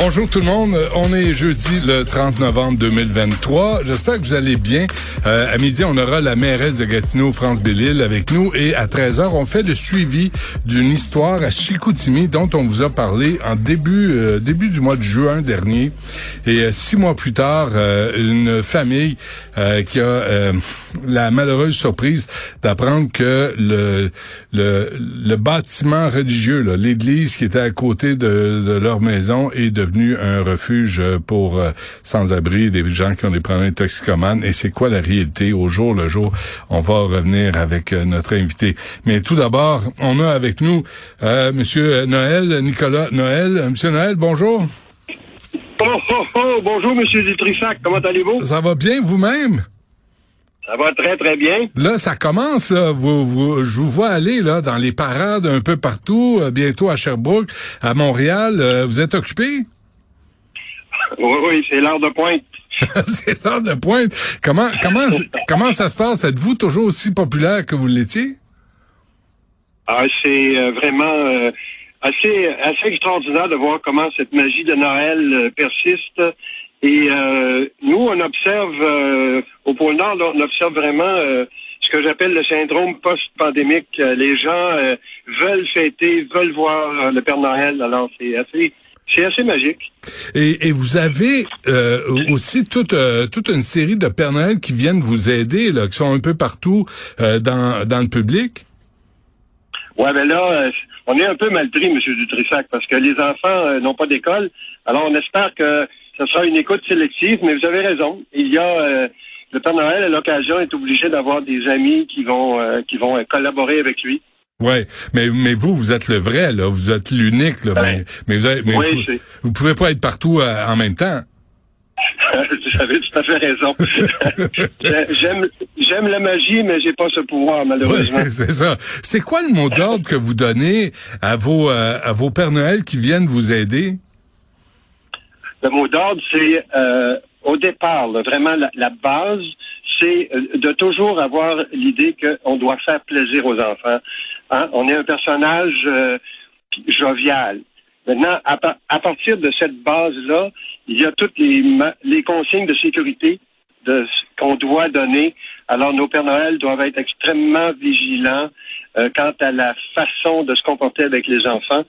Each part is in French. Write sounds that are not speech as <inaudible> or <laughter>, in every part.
Bonjour tout le monde, on est jeudi le 30 novembre 2023. J'espère que vous allez bien. Euh, à midi, on aura la mairesse de Gatineau, France Bellil, avec nous. Et à 13h, on fait le suivi d'une histoire à Chicoutimi dont on vous a parlé en début euh, début du mois de juin dernier. Et euh, six mois plus tard, une famille qui a la malheureuse surprise d'apprendre que le, le, le bâtiment religieux, l'église qui était à côté de, de leur maison, est de devenu un refuge pour euh, sans-abri, des gens qui ont des problèmes toxicomanes. Et c'est quoi la réalité au jour le jour? On va revenir avec euh, notre invité. Mais tout d'abord, on a avec nous euh, Monsieur Noël, Nicolas Noël. Monsieur Noël, bonjour. Oh, oh, oh, bonjour, Monsieur Dutrissac. Comment allez-vous? Ça va bien vous-même? Ça va très, très bien. Là, ça commence, là. Vous, vous, je vous vois aller, là, dans les parades un peu partout, bientôt à Sherbrooke, à Montréal. vous êtes occupé? <laughs> Oui, oui, c'est l'heure de pointe. <laughs> c'est l'heure de pointe. Comment, comment, comment ça se passe? Êtes-vous toujours aussi populaire que vous l'étiez? Ah, c'est euh, vraiment euh, assez, assez extraordinaire de voir comment cette magie de Noël euh, persiste. Et nous, on observe au pôle Nord, on observe vraiment ce que j'appelle le syndrome post-pandémique. Les gens veulent fêter, veulent voir le Père Noël. Alors, c'est assez c'est assez magique. Et, vous avez euh, aussi toute euh, toute une série de Père Noël qui viennent vous aider, là, qui sont un peu partout euh, dans, dans le public? Ouais, ben là, on est un peu mal pris, M. Dutrissac, parce que les enfants n'ont pas d'école. Alors, on espère que ce sera une écoute sélective, mais vous avez raison. Il y a le Père Noël, à l'occasion, est obligé d'avoir des amis qui vont qui vont collaborer avec lui. Ouais, mais mais vous vous êtes le vrai là, vous êtes l'unique là, mais, mais vous avez, mais vous, pouvez pas être partout euh, en même temps. <laughs> vous avez tout à fait raison. <laughs> j'aime j'aime la magie, mais j'ai pas ce pouvoir malheureusement. <laughs> c'est ça. C'est quoi le mot d'ordre que vous donnez à vos euh, à vos Pères Noël qui viennent vous aider? Le mot d'ordre, c'est euh, au départ, vraiment la, base, c'est de toujours avoir l'idée qu'on doit faire plaisir aux enfants. Hein? On est un personnage euh, jovial. Maintenant, à, partir de cette base-là, il y a toutes les, les consignes de sécurité qu'on doit donner. Alors, nos Pères Noël doivent être extrêmement vigilants euh, quant à la façon de se comporter avec les enfants.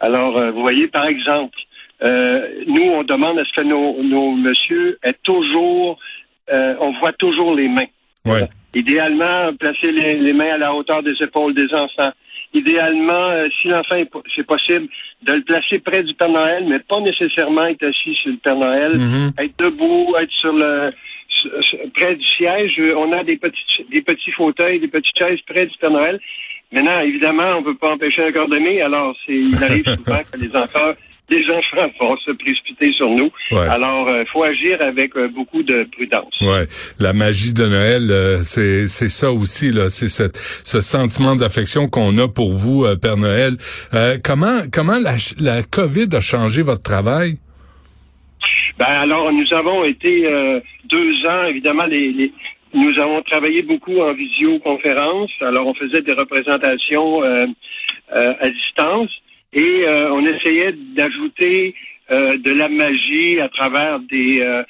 Alors, euh, vous voyez, par exemple, nous, on demande à ce que nos, nos messieurs aient toujours, on voit toujours les mains. Ouais. Idéalement, placer les, mains à la hauteur des épaules des enfants. Idéalement, euh, si l'enfant c'est possible, de le placer près du Père Noël, mais pas nécessairement être assis sur le Père Noël, mm-hmm. être debout, être sur le près du siège. On a des petits des petits fauteuils, des petites chaises près du Père Noël. Maintenant, évidemment, on ne peut pas empêcher un corps d'aimer, alors c'est il arrive <laughs> souvent que les enfants les enfants <laughs> vont se précipiter sur nous. Alors, il euh, faut agir avec euh, beaucoup de prudence. Ouais, la magie de Noël, euh, c'est c'est ça aussi là, c'est ce sentiment d'affection qu'on a pour vous, Père Noël. comment comment la, la COVID a changé votre travail? Ben alors, nous avons été deux ans, évidemment, les, nous avons travaillé beaucoup en visioconférence. Alors, on faisait des représentations à distance. Et euh, on essayait d'ajouter euh, de la magie à travers des, euh,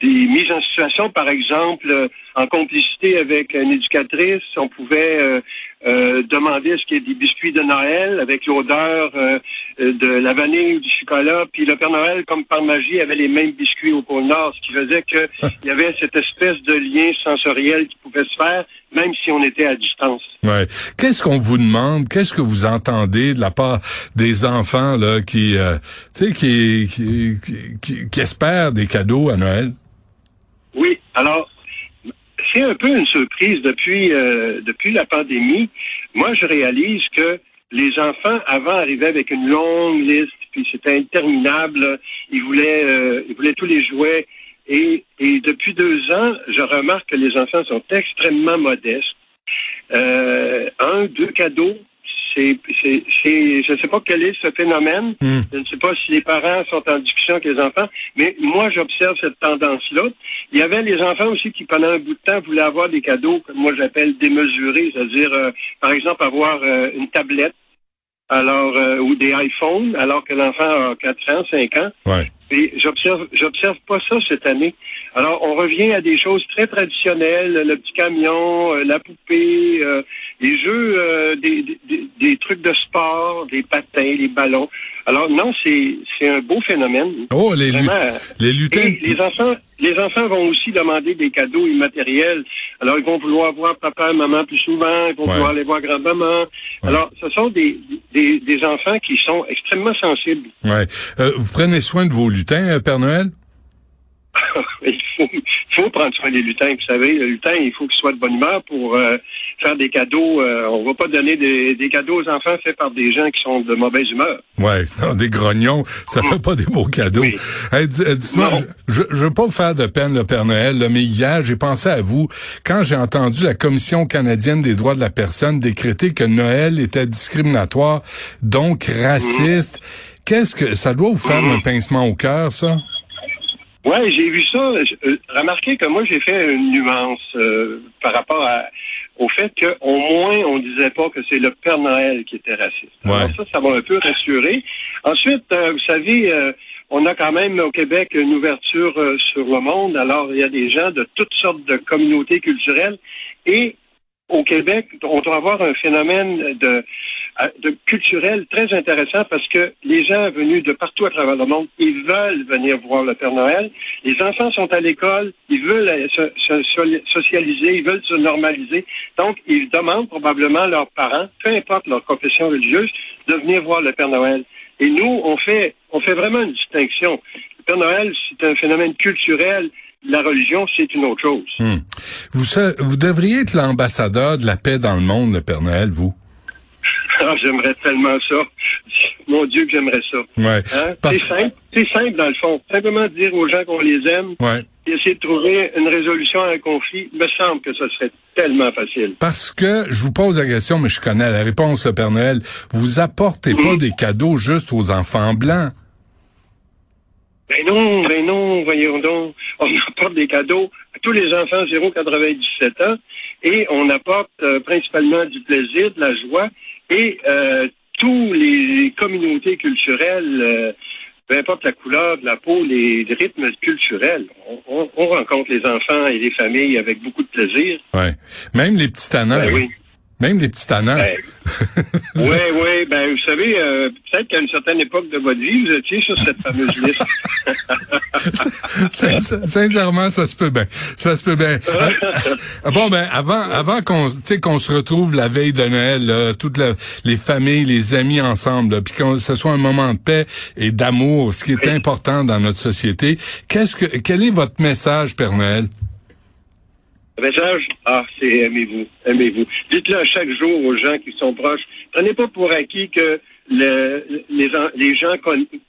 des mises en situation, par exemple, en complicité avec une éducatrice, on pouvait euh, euh, demander ce qu'il y ait des biscuits de Noël avec l'odeur euh, de la vanille ou du chocolat. Puis le Père Noël, comme par magie, avait les mêmes biscuits au pôle Nord, ce qui faisait qu'il y avait cette espèce de lien sensoriel qui pouvait se faire, même si on était à distance. Ouais. Qu'est-ce qu'on vous demande? Qu'est-ce que vous entendez de la part des enfants là qui, tu sais, qui, qui, qui espèrent des cadeaux à Noël? Oui, alors c'est un peu une surprise depuis euh, depuis la pandémie. Moi, je réalise que les enfants avant arrivaient avec une longue liste, puis c'était interminable. Ils voulaient euh, ils voulaient tous les jouets. Et, et depuis deux ans, je remarque que les enfants sont extrêmement modestes. Euh, un, deux cadeaux, c'est, c'est, c'est, je ne sais pas quel est ce phénomène. Hmm. Je ne sais pas si les parents sont en discussion avec les enfants, mais moi, j'observe cette tendance-là. Il y avait les enfants aussi qui, pendant un bout de temps, voulaient avoir des cadeaux que moi j'appelle démesurés, c'est-à-dire, euh, par exemple, avoir euh, une tablette, alors euh, ou des iPhones, alors que l'enfant a 4 ans, 5 ans. Ouais. Et j'observe, j'observe pas ça cette année. Alors, on revient à des choses très traditionnelles, le petit camion, euh, la poupée, euh, les jeux, euh, des, des, des trucs de sport, des patins, les ballons. Alors, non, c'est, c'est un beau phénomène. Oh, les, lu- Vraiment. les lutins. Et les enfants, les enfants vont aussi demander des cadeaux immatériels. Alors, ils vont vouloir voir papa et maman plus souvent, ils vont Ouais. vouloir aller voir grand-maman. Alors, ce sont des, des, des enfants qui sont extrêmement sensibles. Ouais. Euh, vous prenez soin de vos lutins, euh, Père Noël? <laughs> il faut, prendre soin des lutins. Vous savez, le lutin, il faut qu'il soit de bonne humeur pour euh, faire des cadeaux. Euh, on va pas donner des, des cadeaux aux enfants faits par des gens qui sont de mauvaise humeur. Ouais, <laughs> non, des grognons, ça fait pas des beaux cadeaux. Oui. Hey, dis- euh, dites-moi, je, je, veux pas vous faire de peine, le Père Noël, là, mais hier, j'ai pensé à vous quand j'ai entendu la Commission canadienne des droits de la personne décréter que Noël était discriminatoire, donc raciste. Qu'est-ce que ça doit vous faire un pincement au cœur, ça? Ouais, j'ai vu ça. Euh, remarquez que moi, j'ai fait une nuance euh, par rapport à, au fait qu'au moins, on disait pas que c'est le Père Noël qui était raciste. Alors ça, ça m'a un peu rassuré. Ensuite, euh, vous savez, euh, on a quand même au Québec une ouverture sur le monde. Alors, il y a des gens de toutes sortes de communautés culturelles et au Québec, on doit avoir un phénomène de, culturel très intéressant parce que les gens venus de partout à travers le monde, ils veulent venir voir le Père Noël. Les enfants sont à l'école, ils veulent euh, se- socialiser, ils veulent se normaliser. Donc, ils demandent probablement à leurs parents, peu importe leur confession religieuse, de venir voir le Père Noël. Et nous, on fait, on fait vraiment une distinction. Le Père Noël, c'est un phénomène culturel. La religion, c'est une autre chose. Hmm. Vous, vous devriez être l'ambassadeur de la paix dans le monde, le Père Noël, vous. <laughs> Ah, j'aimerais tellement ça. Mon Dieu que j'aimerais ça. Ouais. Hein? Parce- C'est simple. C'est simple, dans le fond. Simplement dire aux gens qu'on les aime Ouais. et essayer de trouver une résolution à un conflit, me semble que ça serait tellement facile. Parce que je vous pose la question, mais je connais la réponse, le Père Noël. Vous apportez pas des cadeaux juste aux enfants blancs. Ben non, ben non, voyons donc. <laughs> On apporte des cadeaux à tous les enfants 0,97 ans et on apporte euh, principalement du plaisir, de la joie et euh, tous les communautés culturelles, euh, peu importe la couleur de la peau, les, les rythmes culturels. On, on- on rencontre les enfants et les familles avec beaucoup de plaisir. Ouais. Même les petits tannants. Ben oui. Même les petits. Ben, <laughs> oui, oui, ben vous savez, euh, peut-être qu'à une certaine époque de votre vie, vous étiez sur cette fameuse liste. <laughs> Sin- Sincèrement, ça se peut bien. Ça se peut bien. Euh, bon, ben, avant, avant qu'on, tu sais, qu'on se retrouve la veille de Noël, là, toutes la- les familles, les amis ensemble, puis que ce soit un moment de paix et d'amour, ce qui est important dans notre société. Qu'est-ce que, quel est votre message, Père Noël? Le message, ah, c'est aimez-vous, aimez-vous. Dites-le à chaque jour aux gens qui sont proches. Prenez pas pour acquis que le- les, en- les gens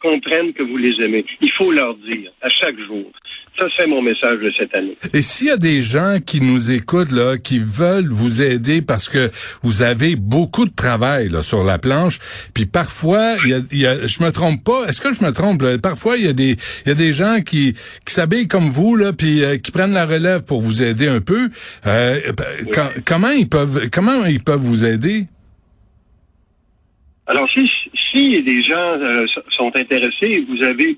comprennent que vous les aimez. Il faut leur dire à chaque jour. Ça, c'est mon message de cette année. Et s'il y a des gens qui nous écoutent, là, qui veulent vous aider parce que vous avez beaucoup de travail là, sur la planche, puis parfois, il y a, il y a- je me trompe pas, est-ce que je me trompe? là? Parfois, il y a des il y a des gens qui, qui s'habillent comme vous, là, puis euh, qui prennent la relève pour vous aider un peu. Euh, com- comment ils peuvent comment ils peuvent vous aider? Alors, si, si des gens euh, sont intéressés, vous avez,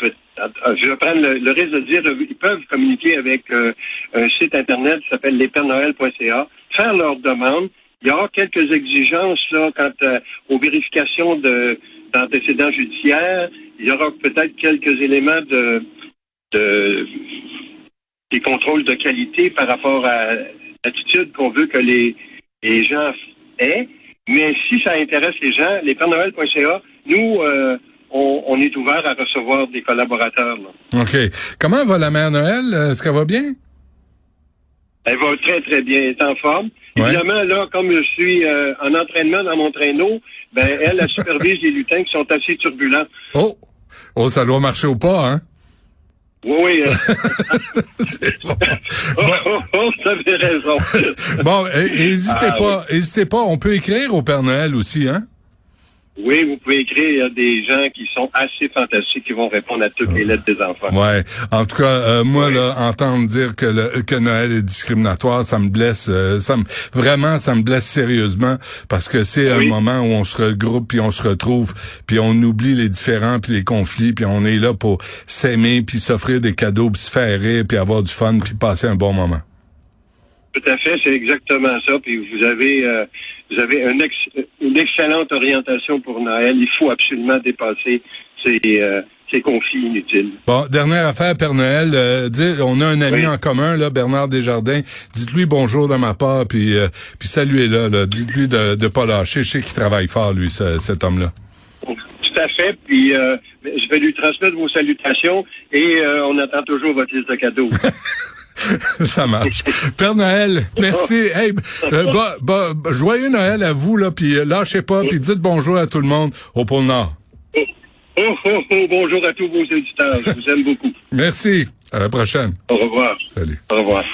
je vais prendre le, risque de dire, euh, ils peuvent communiquer avec euh, un site Internet qui s'appelle lespernoël.ca, faire leur demande. Il y aura quelques exigences là quant aux vérifications de, d'antécédents judiciaires. Il y aura peut-être quelques éléments de, de des contrôles de qualité par rapport à l'attitude qu'on veut que les, les gens aient. Mais si ça intéresse les gens, lespernoël.ca, nous, euh, on, on est ouvert à recevoir des collaborateurs. là. OK. Comment va la mère Noël? Est-ce qu'elle va bien? Elle va très, très bien, elle est en forme. Ouais. Évidemment, là, comme je suis euh, en entraînement dans mon traîneau, ben elle, elle supervise les lutins qui sont assez turbulents. Oh! Oh, ça doit marcher au pas, hein? Oui, oui. euh, <laughs> C'est bon. oh, oh, oh, vous avez raison. <laughs> Bon, eh, n'hésitez Ah, pas, n'hésitez pas. On peut écrire au Père Noël aussi, hein? Oui, vous pouvez écrire il y a des gens qui sont assez fantastiques qui vont répondre à toutes les lettres des enfants. Ouais. En tout cas, euh, moi, là, entendre dire que, le, que Noël est discriminatoire, ça me blesse. euh, ça me, vraiment, ça me blesse sérieusement parce que c'est un moment où on se regroupe puis on se retrouve puis on oublie les différends puis les conflits puis on est là pour s'aimer puis s'offrir des cadeaux puis se faire rire puis avoir du fun puis passer un bon moment. Tout à fait, c'est exactement ça. Puis vous avez, euh, vous avez un ex- une excellente orientation pour Noël. Il faut absolument dépasser ces, euh, ces conflits inutiles. Bon, dernière affaire, Père Noël. euh, dis- on a un ami Oui. en commun, là, Bernard Desjardins. Dites-lui bonjour de ma part, puis euh, puis saluez-le. Là. Dites-lui de de pas lâcher. Je sais qu'il travaille fort, lui, ce- cet homme-là. Tout à fait. Puis euh, je vais lui transmettre vos salutations et euh, on attend toujours votre liste de cadeaux. <laughs> <laughs> Ça marche. Père Noël, merci. Hey, euh, bah, bah, bah, joyeux Noël à vous, là, puis euh, lâchez pas, puis dites bonjour à tout le monde au pôle Nord. oh, oh, oh, bonjour à tous vos auditeurs. Je vous aime beaucoup. Merci. À la prochaine. Au revoir. Salut. Au revoir.